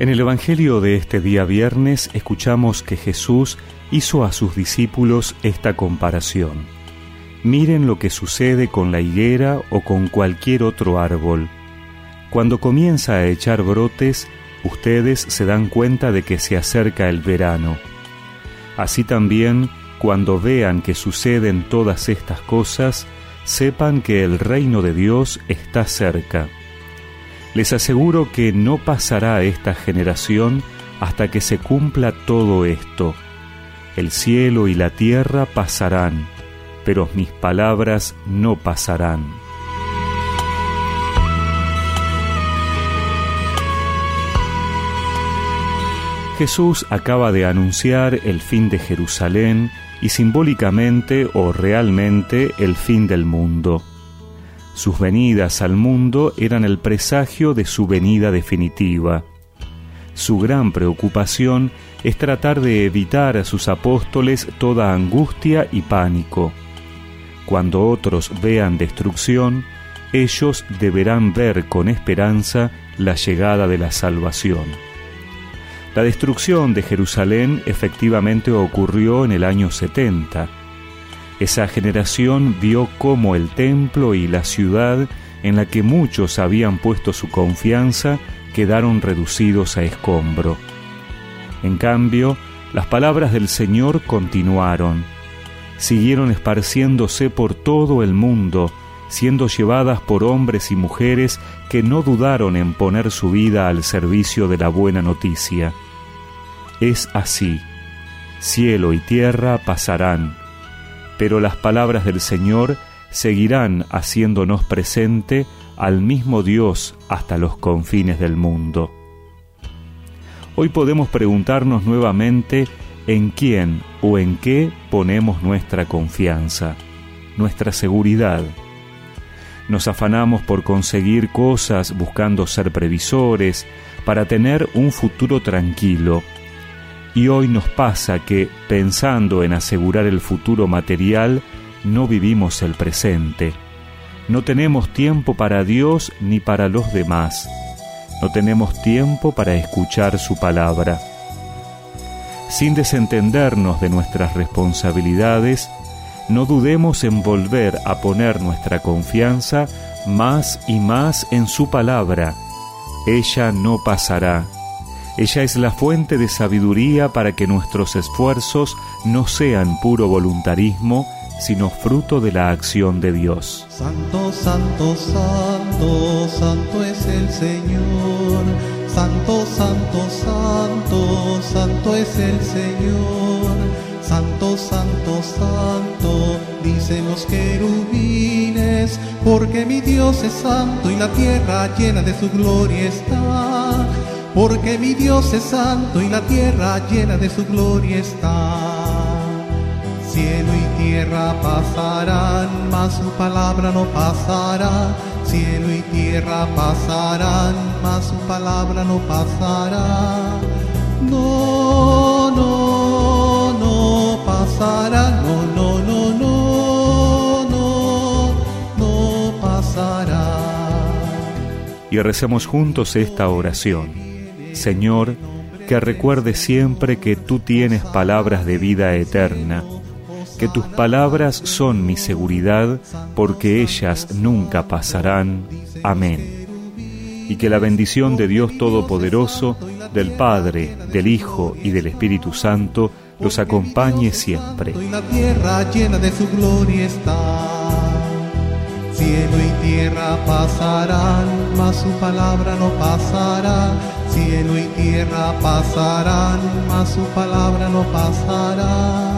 En el Evangelio de este día viernes escuchamos que Jesús hizo a sus discípulos esta comparación. Miren lo que sucede con la higuera o con cualquier otro árbol. Cuando comienza a echar brotes, ustedes se dan cuenta de que se acerca el verano. Así también, cuando vean que suceden todas estas cosas, sepan que el reino de Dios está cerca. Les aseguro que no pasará esta generación hasta que se cumpla todo esto. El cielo y la tierra pasarán, pero mis palabras no pasarán. Jesús acaba de anunciar el fin de Jerusalén y simbólicamente o realmente el fin del mundo. Sus venidas al mundo eran el presagio de su venida definitiva. Su gran preocupación es tratar de evitar a sus apóstoles toda angustia y pánico. Cuando otros vean destrucción, ellos deberán ver con esperanza la llegada de la salvación. La destrucción de Jerusalén efectivamente ocurrió en el año 70 esa generación vio cómo el templo y la ciudad en la que muchos habían puesto su confianza quedaron reducidos a escombro. En cambio, las palabras del Señor continuaron, siguieron esparciéndose por todo el mundo, siendo llevadas por hombres y mujeres que no dudaron en poner su vida al servicio de la buena noticia. Es así, cielo y tierra pasarán, pero las palabras del Señor seguirán haciéndonos presente al mismo Dios hasta los confines del mundo. Hoy podemos preguntarnos nuevamente en quién o en qué ponemos nuestra confianza, nuestra seguridad. Nos afanamos por conseguir cosas buscando ser previsores, para tener un futuro tranquilo, y hoy nos pasa que, pensando en asegurar el futuro material, no vivimos el presente. No tenemos tiempo para Dios ni para los demás. No tenemos tiempo para escuchar su palabra. Sin desentendernos de nuestras responsabilidades, no dudemos en volver a poner nuestra confianza más y más en su palabra. Ella no pasará ella es la fuente de sabiduría para que nuestros esfuerzos no sean puro voluntarismo, sino fruto de la acción de Dios. Santo, santo, santo, santo es el Señor. Santo, santo, santo, santo es el Señor. Santo, santo, santo, dicen los querubines, porque mi Dios es santo y la tierra llena de su gloria está porque mi Dios es santo y la tierra llena de su gloria está. Cielo y tierra pasarán, mas su palabra no pasará. Cielo y tierra pasarán, mas su palabra no pasará. No, no, no pasará, no, no, no, no, no, no pasará. Y recemos juntos esta oración. Señor, que recuerde siempre que tú tienes palabras de vida eterna, que tus palabras son mi seguridad, porque ellas nunca pasarán. Amén. Y que la bendición de Dios Todopoderoso, del Padre, del Hijo y del Espíritu Santo los acompañe siempre. la tierra llena de su gloria está. Cielo y tierra pasarán, mas su palabra no pasará Cielo y tierra pasarán, mas su palabra no pasará.